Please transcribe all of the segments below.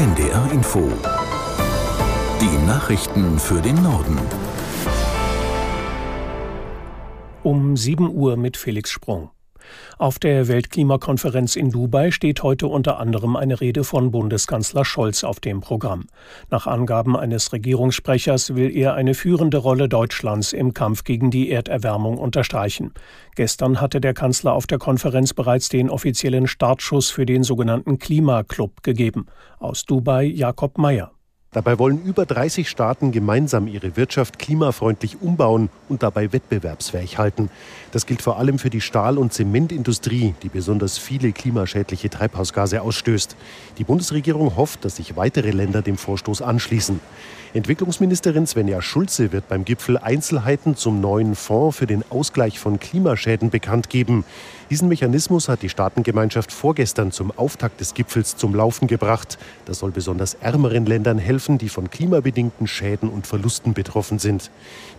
NDR Info. Die Nachrichten für den Norden. Um 7 Uhr mit Felix Sprung. Auf der Weltklimakonferenz in Dubai steht heute unter anderem eine Rede von Bundeskanzler Scholz auf dem Programm. Nach Angaben eines Regierungssprechers will er eine führende Rolle Deutschlands im Kampf gegen die Erderwärmung unterstreichen. Gestern hatte der Kanzler auf der Konferenz bereits den offiziellen Startschuss für den sogenannten Klimaclub gegeben. Aus Dubai Jakob Mayer. Dabei wollen über 30 Staaten gemeinsam ihre Wirtschaft klimafreundlich umbauen und dabei wettbewerbsfähig halten. Das gilt vor allem für die Stahl- und Zementindustrie, die besonders viele klimaschädliche Treibhausgase ausstößt. Die Bundesregierung hofft, dass sich weitere Länder dem Vorstoß anschließen. Entwicklungsministerin Svenja Schulze wird beim Gipfel Einzelheiten zum neuen Fonds für den Ausgleich von Klimaschäden bekannt geben. Diesen Mechanismus hat die Staatengemeinschaft vorgestern zum Auftakt des Gipfels zum Laufen gebracht. Das soll besonders ärmeren Ländern helfen, die von klimabedingten Schäden und Verlusten betroffen sind.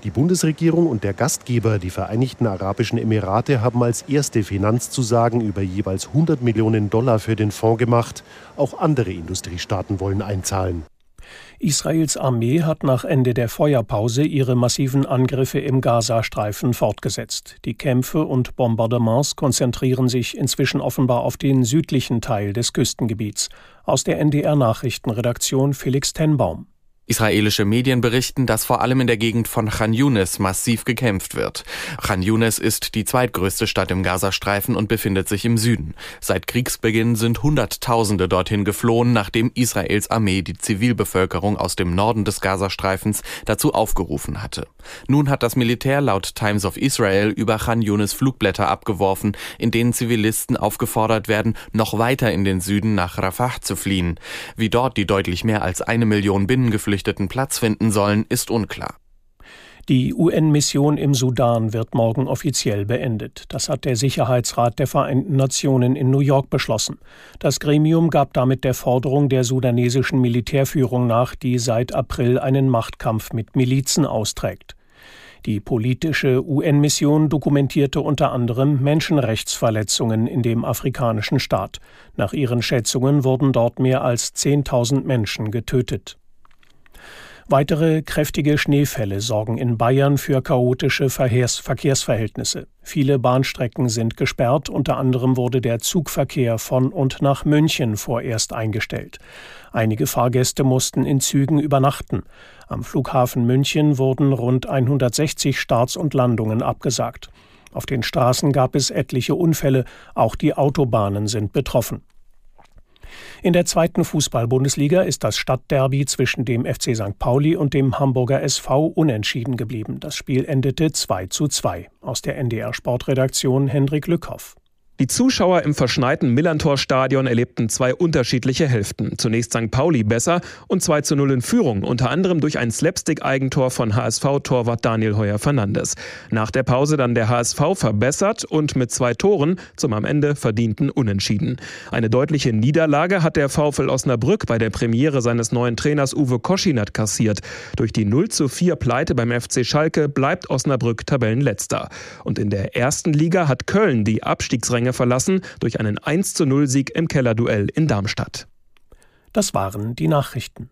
Die Bundesregierung und der Gastgeber, die Vereinigten Arabischen Emirate, haben als erste Finanzzusagen über jeweils 100 Millionen Dollar für den Fonds gemacht. Auch andere Industriestaaten wollen einzahlen. Israels Armee hat nach Ende der Feuerpause ihre massiven Angriffe im Gazastreifen fortgesetzt. Die Kämpfe und Bombardements konzentrieren sich inzwischen offenbar auf den südlichen Teil des Küstengebiets. Aus der NDR Nachrichtenredaktion Felix Tenbaum. Israelische Medien berichten, dass vor allem in der Gegend von Khan Yunis massiv gekämpft wird. Khan Yunis ist die zweitgrößte Stadt im Gazastreifen und befindet sich im Süden. Seit Kriegsbeginn sind Hunderttausende dorthin geflohen, nachdem Israels Armee die Zivilbevölkerung aus dem Norden des Gazastreifens dazu aufgerufen hatte. Nun hat das Militär laut Times of Israel über Khan Yunis Flugblätter abgeworfen, in denen Zivilisten aufgefordert werden, noch weiter in den Süden nach Rafah zu fliehen. Wie dort die deutlich mehr als eine Million Binnengeflüchteten Geflüchteten Platz finden sollen, ist unklar. Die UN-Mission im Sudan wird morgen offiziell beendet. Das hat der Sicherheitsrat der Vereinten Nationen in New York beschlossen. Das Gremium gab damit der Forderung der sudanesischen Militärführung nach, die seit April einen Machtkampf mit Milizen austrägt. Die politische UN-Mission dokumentierte unter anderem Menschenrechtsverletzungen in dem afrikanischen Staat. Nach ihren Schätzungen wurden dort mehr als 10.000 Menschen getötet. Weitere kräftige Schneefälle sorgen in Bayern für chaotische Verkehrs Verkehrsverhältnisse. Viele Bahnstrecken sind gesperrt, unter anderem wurde der Zugverkehr von und nach München vorerst eingestellt. Einige Fahrgäste mussten in Zügen übernachten. Am Flughafen München wurden rund 160 Starts und Landungen abgesagt. Auf den Straßen gab es etliche Unfälle, auch die Autobahnen sind betroffen. In der zweiten Fußball-Bundesliga ist das Stadtderby zwischen dem FC St. Pauli und dem Hamburger SV unentschieden geblieben. Das Spiel endete 2 zu 2. Aus der NDR Sportredaktion Hendrik Lückhoff. Die Zuschauer im verschneiten Millantor-Stadion erlebten zwei unterschiedliche Hälften. Zunächst St. Pauli besser und 2 zu 0 in Führung, unter anderem durch ein Slapstick-Eigentor von HSV-Torwart Daniel Heuer-Fernandes. Nach der Pause dann der HSV verbessert und mit zwei Toren zum am Ende verdienten Unentschieden. Eine deutliche Niederlage hat der VfL Osnabrück bei der Premiere seines neuen Trainers Uwe Koschinat kassiert. Durch die 0 zu 4 Pleite beim FC Schalke bleibt Osnabrück Tabellenletzter. Und in der ersten Liga hat Köln die Abstiegsränge Ränge verlassen durch einen 1 zu 0 Sieg im Kellerduell in Darmstadt. Das waren die Nachrichten.